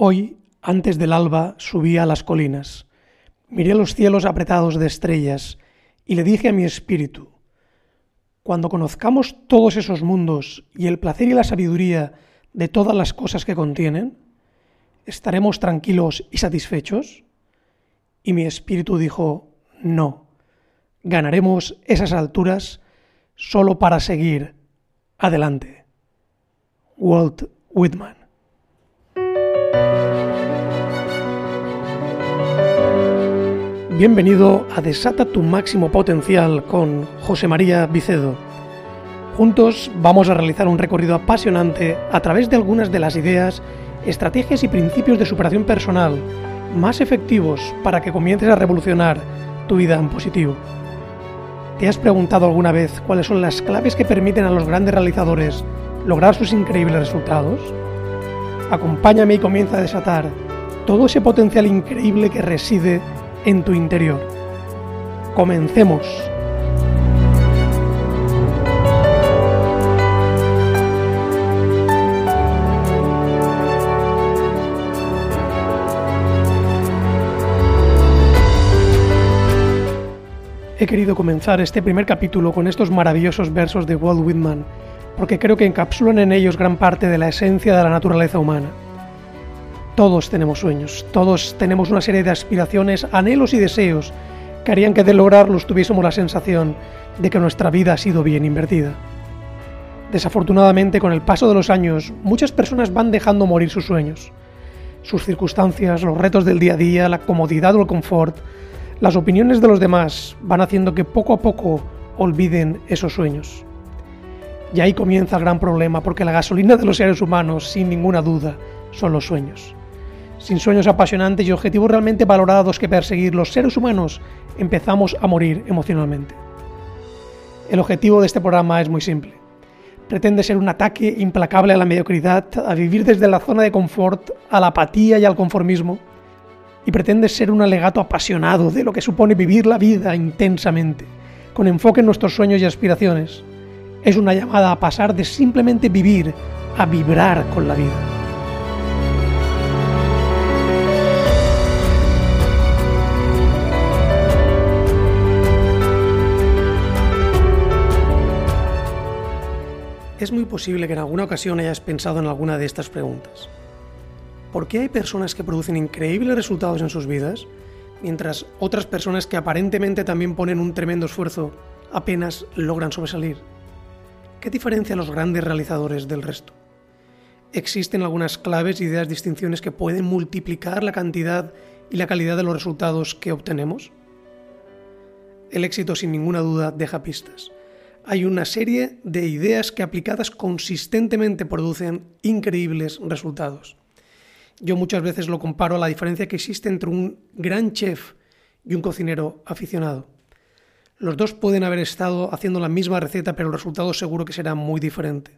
Hoy, antes del alba, subí a las colinas. Miré los cielos apretados de estrellas y le dije a mi espíritu, cuando conozcamos todos esos mundos y el placer y la sabiduría de todas las cosas que contienen, ¿estaremos tranquilos y satisfechos? Y mi espíritu dijo, no, ganaremos esas alturas solo para seguir adelante. Walt Whitman Bienvenido a Desata tu máximo potencial con José María Vicedo. Juntos vamos a realizar un recorrido apasionante a través de algunas de las ideas, estrategias y principios de superación personal más efectivos para que comiences a revolucionar tu vida en positivo. ¿Te has preguntado alguna vez cuáles son las claves que permiten a los grandes realizadores lograr sus increíbles resultados? Acompáñame y comienza a desatar todo ese potencial increíble que reside en tu interior. Comencemos. He querido comenzar este primer capítulo con estos maravillosos versos de Walt Whitman, porque creo que encapsulan en ellos gran parte de la esencia de la naturaleza humana. Todos tenemos sueños, todos tenemos una serie de aspiraciones, anhelos y deseos que harían que de lograrlos tuviésemos la sensación de que nuestra vida ha sido bien invertida. Desafortunadamente, con el paso de los años, muchas personas van dejando morir sus sueños. Sus circunstancias, los retos del día a día, la comodidad o el confort, las opiniones de los demás van haciendo que poco a poco olviden esos sueños. Y ahí comienza el gran problema, porque la gasolina de los seres humanos, sin ninguna duda, son los sueños. Sin sueños apasionantes y objetivos realmente valorados que perseguir, los seres humanos empezamos a morir emocionalmente. El objetivo de este programa es muy simple. Pretende ser un ataque implacable a la mediocridad, a vivir desde la zona de confort, a la apatía y al conformismo, y pretende ser un alegato apasionado de lo que supone vivir la vida intensamente, con enfoque en nuestros sueños y aspiraciones. Es una llamada a pasar de simplemente vivir a vibrar con la vida. Es muy posible que en alguna ocasión hayas pensado en alguna de estas preguntas. ¿Por qué hay personas que producen increíbles resultados en sus vidas, mientras otras personas que aparentemente también ponen un tremendo esfuerzo apenas logran sobresalir? ¿Qué diferencia a los grandes realizadores del resto? Existen algunas claves, ideas, distinciones que pueden multiplicar la cantidad y la calidad de los resultados que obtenemos. El éxito sin ninguna duda deja pistas hay una serie de ideas que aplicadas consistentemente producen increíbles resultados. Yo muchas veces lo comparo a la diferencia que existe entre un gran chef y un cocinero aficionado. Los dos pueden haber estado haciendo la misma receta, pero el resultado seguro que será muy diferente.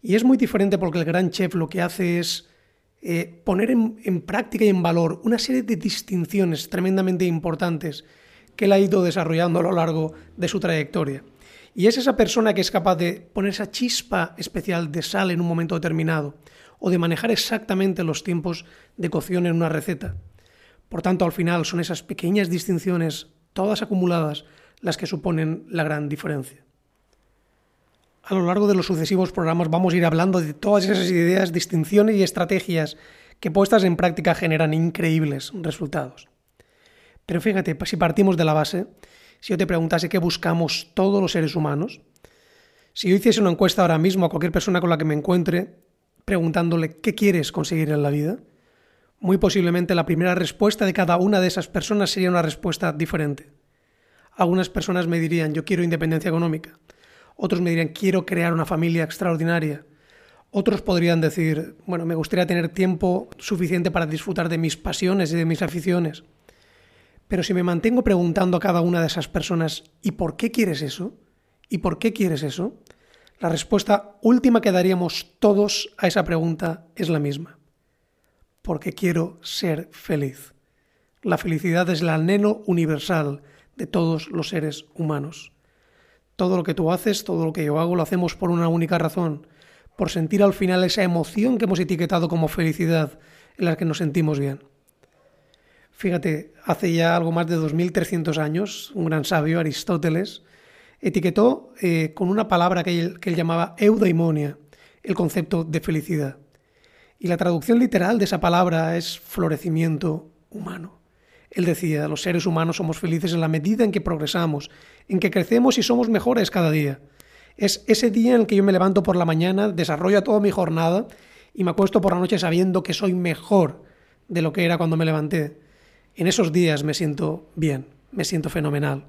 Y es muy diferente porque el gran chef lo que hace es eh, poner en, en práctica y en valor una serie de distinciones tremendamente importantes que él ha ido desarrollando a lo largo de su trayectoria. Y es esa persona que es capaz de poner esa chispa especial de sal en un momento determinado o de manejar exactamente los tiempos de cocción en una receta. Por tanto, al final son esas pequeñas distinciones, todas acumuladas, las que suponen la gran diferencia. A lo largo de los sucesivos programas vamos a ir hablando de todas esas ideas, distinciones y estrategias que puestas en práctica generan increíbles resultados. Pero fíjate, si partimos de la base si yo te preguntase qué buscamos todos los seres humanos, si yo hiciese una encuesta ahora mismo a cualquier persona con la que me encuentre, preguntándole qué quieres conseguir en la vida, muy posiblemente la primera respuesta de cada una de esas personas sería una respuesta diferente. Algunas personas me dirían yo quiero independencia económica, otros me dirían quiero crear una familia extraordinaria, otros podrían decir, bueno, me gustaría tener tiempo suficiente para disfrutar de mis pasiones y de mis aficiones. Pero si me mantengo preguntando a cada una de esas personas ¿y por qué quieres eso? ¿Y por qué quieres eso? La respuesta última que daríamos todos a esa pregunta es la misma. Porque quiero ser feliz. La felicidad es el anhelo universal de todos los seres humanos. Todo lo que tú haces, todo lo que yo hago, lo hacemos por una única razón, por sentir al final esa emoción que hemos etiquetado como felicidad, en las que nos sentimos bien. Fíjate, hace ya algo más de 2300 años, un gran sabio, Aristóteles, etiquetó eh, con una palabra que él, que él llamaba eudaimonia el concepto de felicidad. Y la traducción literal de esa palabra es florecimiento humano. Él decía, los seres humanos somos felices en la medida en que progresamos, en que crecemos y somos mejores cada día. Es ese día en el que yo me levanto por la mañana, desarrollo toda mi jornada y me acuesto por la noche sabiendo que soy mejor de lo que era cuando me levanté. En esos días me siento bien, me siento fenomenal.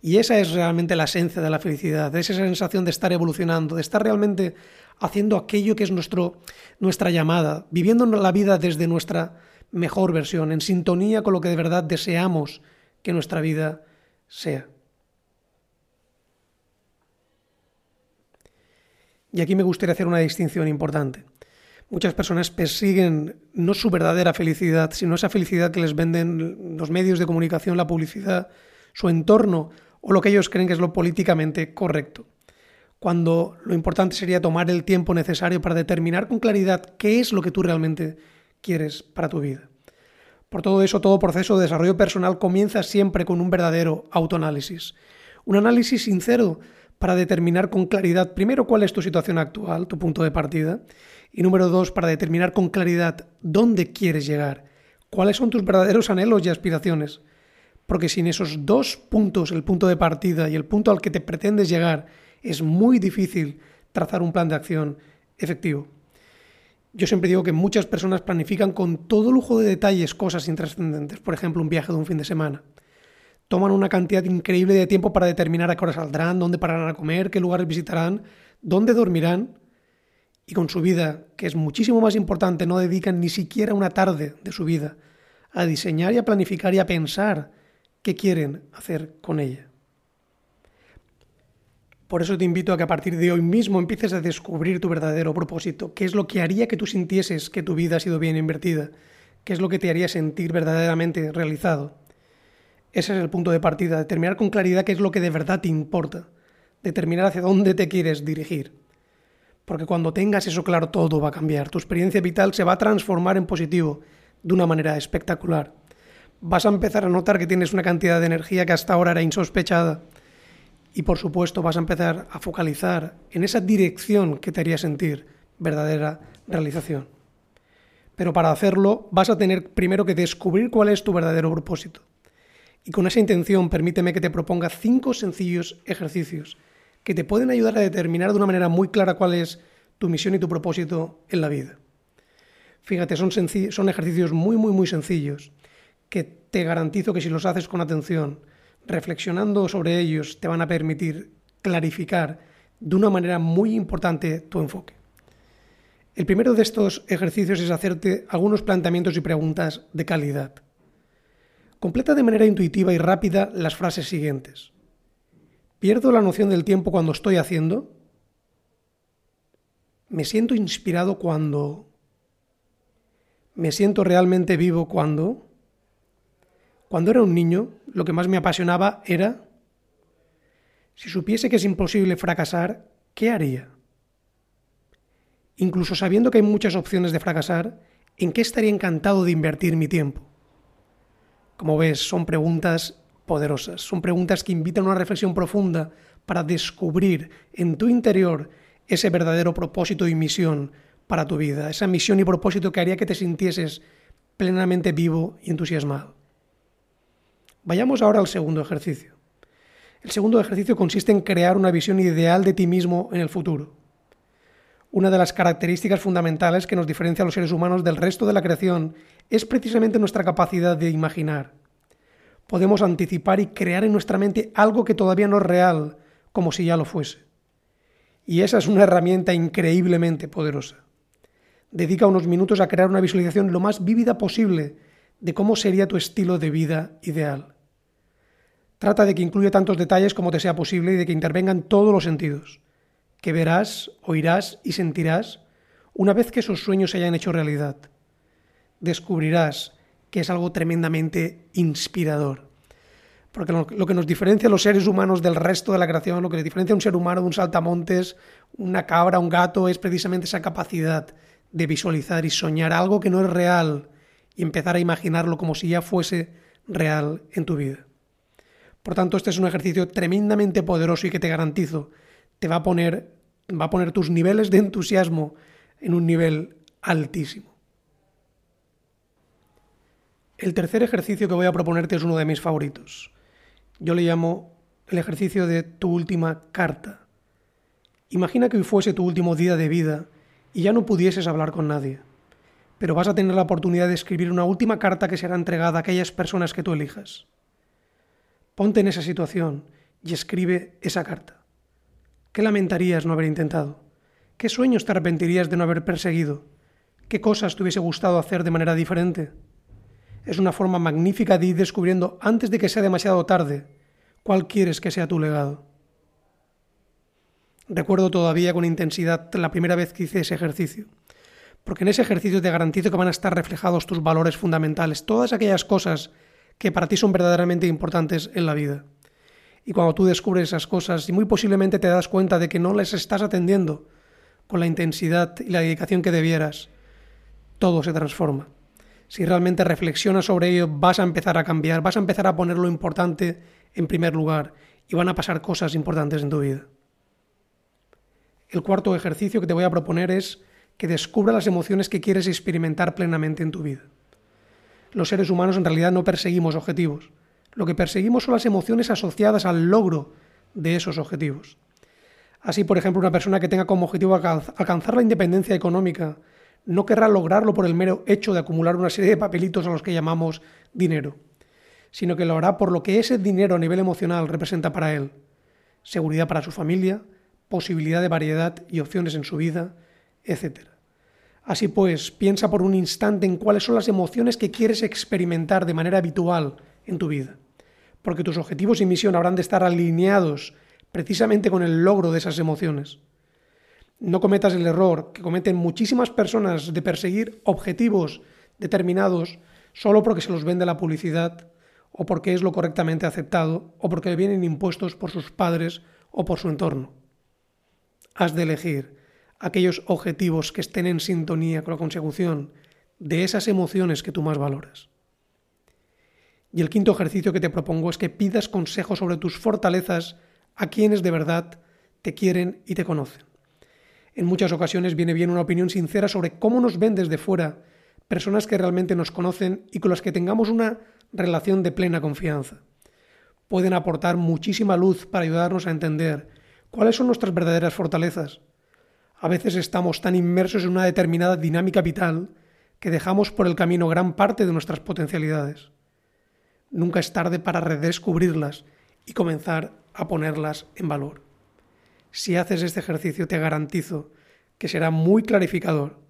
Y esa es realmente la esencia de la felicidad, esa sensación de estar evolucionando, de estar realmente haciendo aquello que es nuestro, nuestra llamada, viviendo la vida desde nuestra mejor versión, en sintonía con lo que de verdad deseamos que nuestra vida sea. Y aquí me gustaría hacer una distinción importante. Muchas personas persiguen no su verdadera felicidad, sino esa felicidad que les venden los medios de comunicación, la publicidad, su entorno o lo que ellos creen que es lo políticamente correcto cuando lo importante sería tomar el tiempo necesario para determinar con claridad qué es lo que tú realmente quieres para tu vida. Por todo eso, todo proceso de desarrollo personal comienza siempre con un verdadero autoanálisis. Un análisis sincero para determinar con claridad, primero, cuál es tu situación actual, tu punto de partida, y número dos, para determinar con claridad dónde quieres llegar, cuáles son tus verdaderos anhelos y aspiraciones. Porque sin esos dos puntos, el punto de partida y el punto al que te pretendes llegar, es muy difícil trazar un plan de acción efectivo. Yo siempre digo que muchas personas planifican con todo lujo de detalles cosas intrascendentes, por ejemplo, un viaje de un fin de semana. Toman una cantidad increíble de tiempo para determinar a qué hora saldrán, dónde pararán a comer, qué lugares visitarán, dónde dormirán, y con su vida, que es muchísimo más importante, no dedican ni siquiera una tarde de su vida a diseñar y a planificar y a pensar qué quieren hacer con ella. Por eso te invito a que a partir de hoy mismo empieces a descubrir tu verdadero propósito, qué es lo que haría que tú sintieses que tu vida ha sido bien invertida, qué es lo que te haría sentir verdaderamente realizado. Ese es el punto de partida, determinar con claridad qué es lo que de verdad te importa, determinar hacia dónde te quieres dirigir. Porque cuando tengas eso claro todo va a cambiar, tu experiencia vital se va a transformar en positivo de una manera espectacular. Vas a empezar a notar que tienes una cantidad de energía que hasta ahora era insospechada y por supuesto vas a empezar a focalizar en esa dirección que te haría sentir verdadera realización. Pero para hacerlo vas a tener primero que descubrir cuál es tu verdadero propósito. Y con esa intención permíteme que te proponga cinco sencillos ejercicios que te pueden ayudar a determinar de una manera muy clara cuál es tu misión y tu propósito en la vida. Fíjate, son, son ejercicios muy, muy, muy sencillos que te garantizo que si los haces con atención, reflexionando sobre ellos te van a permitir clarificar de una manera muy importante tu enfoque. El primero de estos ejercicios es hacerte algunos planteamientos y preguntas de calidad. Completa de manera intuitiva y rápida las frases siguientes. ¿Pierdo la noción del tiempo cuando estoy haciendo? ¿Me siento inspirado cuando? ¿Me siento realmente vivo cuando? Cuando era un niño, lo que más me apasionaba era, si supiese que es imposible fracasar, ¿qué haría? Incluso sabiendo que hay muchas opciones de fracasar, ¿en qué estaría encantado de invertir mi tiempo? Como ves, son preguntas poderosas, son preguntas que invitan a una reflexión profunda para descubrir en tu interior ese verdadero propósito y misión para tu vida, esa misión y propósito que haría que te sintieses plenamente vivo y entusiasmado. Vayamos ahora al segundo ejercicio. El segundo ejercicio consiste en crear una visión ideal de ti mismo en el futuro. Una de las características fundamentales que nos diferencia a los seres humanos del resto de la creación es precisamente nuestra capacidad de imaginar. Podemos anticipar y crear en nuestra mente algo que todavía no es real, como si ya lo fuese. Y esa es una herramienta increíblemente poderosa. Dedica unos minutos a crear una visualización lo más vívida posible de cómo sería tu estilo de vida ideal. Trata de que incluya tantos detalles como te sea posible y de que intervengan todos los sentidos, que verás, oirás y sentirás una vez que esos sueños se hayan hecho realidad. Descubrirás que es algo tremendamente inspirador. Porque lo, que nos diferencia a los seres humanos del resto de la creación, lo que le diferencia a un ser humano de un saltamontes, una cabra, un gato, es precisamente esa capacidad de visualizar y soñar algo que no es real y empezar a imaginarlo como si ya fuese real en tu vida. Por tanto, este es un ejercicio tremendamente poderoso y que te garantizo, te va a poner, va a poner tus niveles de entusiasmo en un nivel altísimo. El tercer ejercicio que voy a proponerte es uno de mis favoritos. Yo le llamo el ejercicio de tu última carta. Imagina que hoy fuese tu último día de vida y ya no pudieses hablar con nadie, pero vas a tener la oportunidad de escribir una última carta que será entregada a aquellas personas que tú elijas. Ponte en esa situación y escribe esa carta. ¿Qué lamentarías no haber intentado? ¿Qué sueños te arrepentirías de no haber perseguido? ¿Qué cosas te hubiese gustado hacer de manera diferente? Es una forma magnífica de ir descubriendo antes de que sea demasiado tarde cuál quieres que sea tu legado. Recuerdo todavía con intensidad la primera vez que hice ese ejercicio, porque en ese ejercicio te garantizo que van a estar reflejados tus valores fundamentales, todas aquellas cosas que para ti son verdaderamente importantes en la vida. Y cuando tú descubres esas cosas y muy posiblemente te das cuenta de que no les estás atendiendo con la intensidad y la dedicación que debieras, todo se transforma. Si realmente reflexionas sobre ello, vas a empezar a cambiar, vas a empezar a poner lo importante en primer lugar y van a pasar cosas importantes en tu vida. El cuarto ejercicio que te voy a proponer es que descubra las emociones que quieres experimentar plenamente en tu vida. Los seres humanos en realidad no perseguimos objetivos, lo que perseguimos son las emociones asociadas al logro de esos objetivos. Así, por ejemplo, una persona que tenga como objetivo alcanzar la independencia económica no querrá lograrlo por el mero hecho de acumular una serie de papelitos a los que llamamos dinero, sino que lo hará por lo que ese dinero a nivel emocional representa para él. Seguridad para su familia, posibilidad de variedad y opciones en su vida, etc. Así pues, piensa por un instante en cuáles son las emociones que quieres experimentar de manera habitual en tu vida porque tus objetivos y misión habrán de estar alineados precisamente con el logro de esas emociones. No cometas el error que cometen muchísimas personas de perseguir objetivos determinados solo porque se los vende la publicidad o porque es lo correctamente aceptado o porque le vienen impuestos por sus padres o por su entorno. Has de elegir aquellos objetivos que estén en sintonía con la consecución de esas emociones que tú más valoras. Y el quinto ejercicio que te propongo es que pidas consejos sobre tus fortalezas a quienes de verdad te quieren y te conocen. En muchas ocasiones viene bien una opinión sincera sobre cómo nos ven desde fuera personas que realmente nos conocen y con las que tengamos una relación de plena confianza. Pueden aportar muchísima luz para ayudarnos a entender cuáles son nuestras verdaderas fortalezas. A veces estamos tan inmersos en una determinada dinámica vital que dejamos por el camino gran parte de nuestras potencialidades. Nunca es tarde para redescubrirlas y comenzar a ponerlas en valor. Si haces este ejercicio te garantizo que será muy clarificador.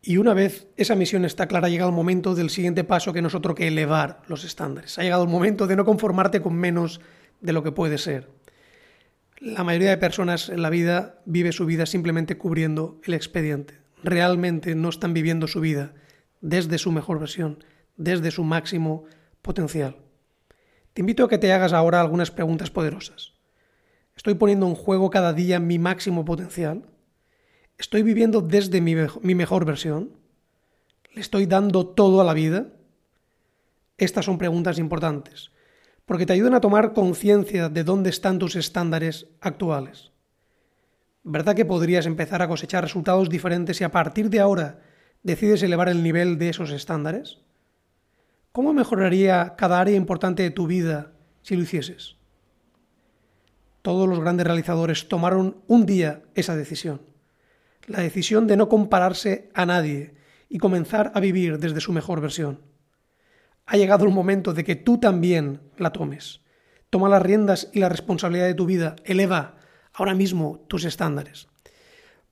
Y una vez esa misión está clara, llega el momento del siguiente paso que no es otro que elevar los estándares. Ha llegado el momento de no conformarte con menos de lo que puede ser. La mayoría de personas en la vida vive su vida simplemente cubriendo el expediente. Realmente no están viviendo su vida desde su mejor versión, desde su máximo potencial. Te invito a que te hagas ahora algunas preguntas poderosas. ¿Estoy poniendo en juego cada día mi máximo potencial? ¿Estoy viviendo desde mi, mejor versión? ¿Le estoy dando todo a la vida? Estas son preguntas importantes, porque te ayudan a tomar conciencia de dónde están tus estándares actuales. ¿Verdad que podrías empezar a cosechar resultados diferentes y a partir de ahora decides elevar el nivel de esos estándares? ¿Cómo mejoraría cada área importante de tu vida si lo hicieses? Todos los grandes realizadores tomaron un día esa decisión, la decisión de no compararse a nadie y comenzar a vivir desde su mejor versión. Ha llegado el momento de que tú también la tomes. Toma las riendas y la responsabilidad de tu vida. Eleva ahora mismo tus estándares.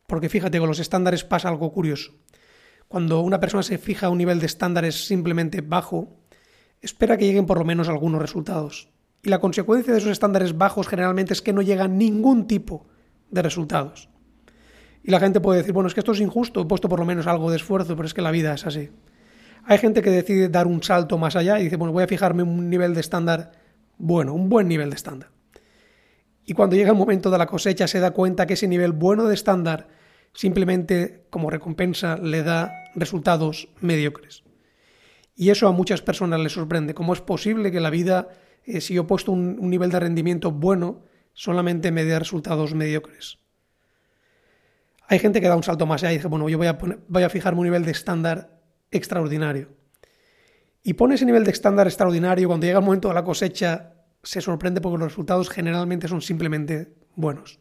Porque fíjate, con los estándares pasa algo curioso. Cuando una persona se fija a un nivel de estándares simplemente bajo, espera que lleguen por lo menos algunos resultados. Y la consecuencia de esos estándares bajos generalmente es que no llega ningún tipo de resultados. Y la gente puede decir, bueno, es que esto es injusto, he puesto por lo menos algo de esfuerzo, pero es que la vida es así. Hay gente que decide dar un salto más allá y dice, bueno, voy a fijarme un nivel de estándar bueno, un buen nivel de estándar. y cuando llega el momento de la cosecha se da cuenta que ese nivel bueno de estándar simplemente como recompensa le da resultados mediocres. Y eso a muchas personas les sorprende. ¿Cómo es posible que la vida, eh, si yo he puesto un, nivel de rendimiento bueno, solamente me dé resultados mediocres? Hay gente que da un salto más allá y dice, bueno, yo voy a, voy a fijarme un nivel de estándar extraordinario. Y pone ese nivel de estándar extraordinario, cuando llega el momento de la cosecha, se sorprende porque los resultados generalmente son simplemente buenos.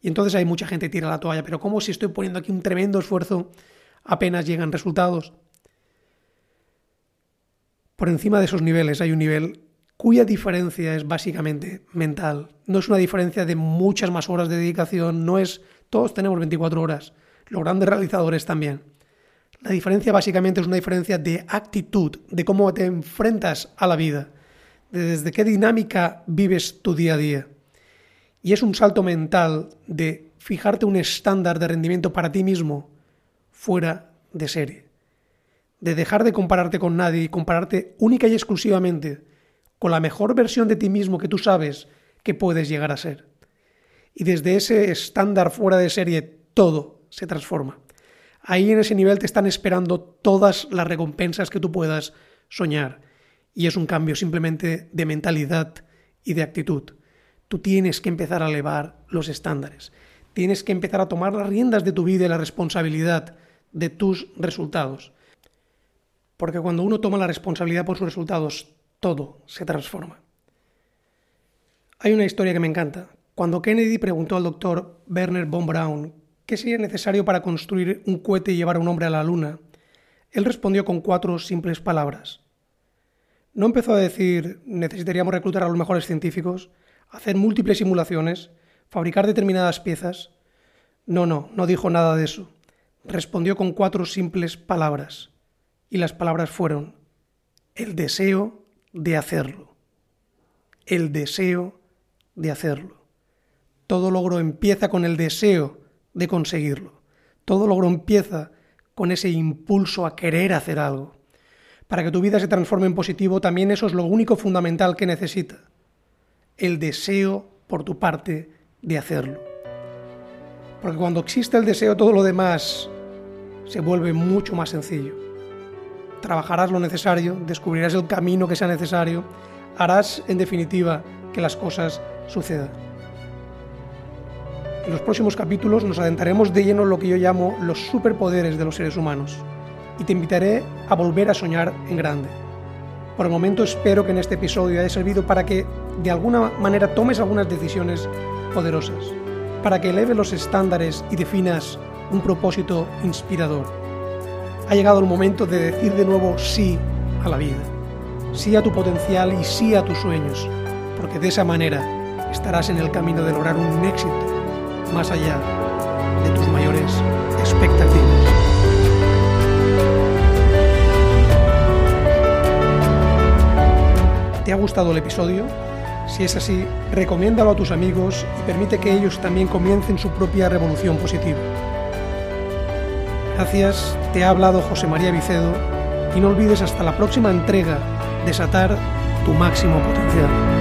Y entonces hay mucha gente que tira la toalla, pero ¿cómo si estoy poniendo aquí un tremendo esfuerzo apenas llegan resultados? Por encima de esos niveles hay un nivel cuya diferencia es básicamente mental. No es una diferencia de muchas más horas de dedicación, no es todos tenemos 24 horas, los grandes realizadores también. La diferencia básicamente es una diferencia de actitud, de cómo te enfrentas a la vida, de desde qué dinámica vives tu día a día. Y es un salto mental de fijarte un estándar de rendimiento para ti mismo fuera de serie. De dejar de compararte con nadie y compararte única y exclusivamente con la mejor versión de ti mismo que tú sabes que puedes llegar a ser. Y desde ese estándar fuera de serie todo se transforma. Ahí en ese nivel te están esperando todas las recompensas que tú puedas soñar. Y es un cambio simplemente de mentalidad y de actitud. Tú tienes que empezar a elevar los estándares. Tienes que empezar a tomar las riendas de tu vida y la responsabilidad de tus resultados. Porque cuando uno toma la responsabilidad por sus resultados, todo se transforma. Hay una historia que me encanta. Cuando Kennedy preguntó al doctor Werner von Braun qué sería necesario para construir un cohete y llevar a un hombre a la luna, él respondió con cuatro simples palabras. No empezó a decir necesitaríamos reclutar a los mejores científicos, hacer múltiples simulaciones, fabricar determinadas piezas. No, no, no dijo nada de eso. Respondió con cuatro simples palabras. Y las palabras fueron el deseo de hacerlo. El deseo de hacerlo. Todo logro empieza con el deseo de conseguirlo. Todo logro empieza con ese impulso a querer hacer algo. Para que tu vida se transforme en positivo, también eso es lo único fundamental que necesita el deseo por tu parte de hacerlo. Porque cuando existe el deseo, todo lo demás se vuelve mucho más sencillo. Trabajarás lo necesario, descubrirás el camino que sea necesario, harás en definitiva que las cosas sucedan. En los próximos capítulos nos adentraremos de lleno en lo que yo llamo los superpoderes de los seres humanos y te invitaré a volver a soñar en grande. Por el momento espero que en este episodio haya servido para que de alguna manera tomes algunas decisiones poderosas, para que eleves los estándares y definas un propósito inspirador. Ha llegado el momento de decir de nuevo sí a la vida, sí a tu potencial y sí a tus sueños, porque de esa manera estarás en el camino de lograr un éxito más allá de tus mayores expectativas. ¿Te ha gustado el episodio? Si es así, recomiéndalo a tus amigos y permite que ellos también comiencen su propia revolución positiva. Gracias, te ha hablado José María Vicedo y no olvides hasta la próxima entrega desatar tu máximo potencial.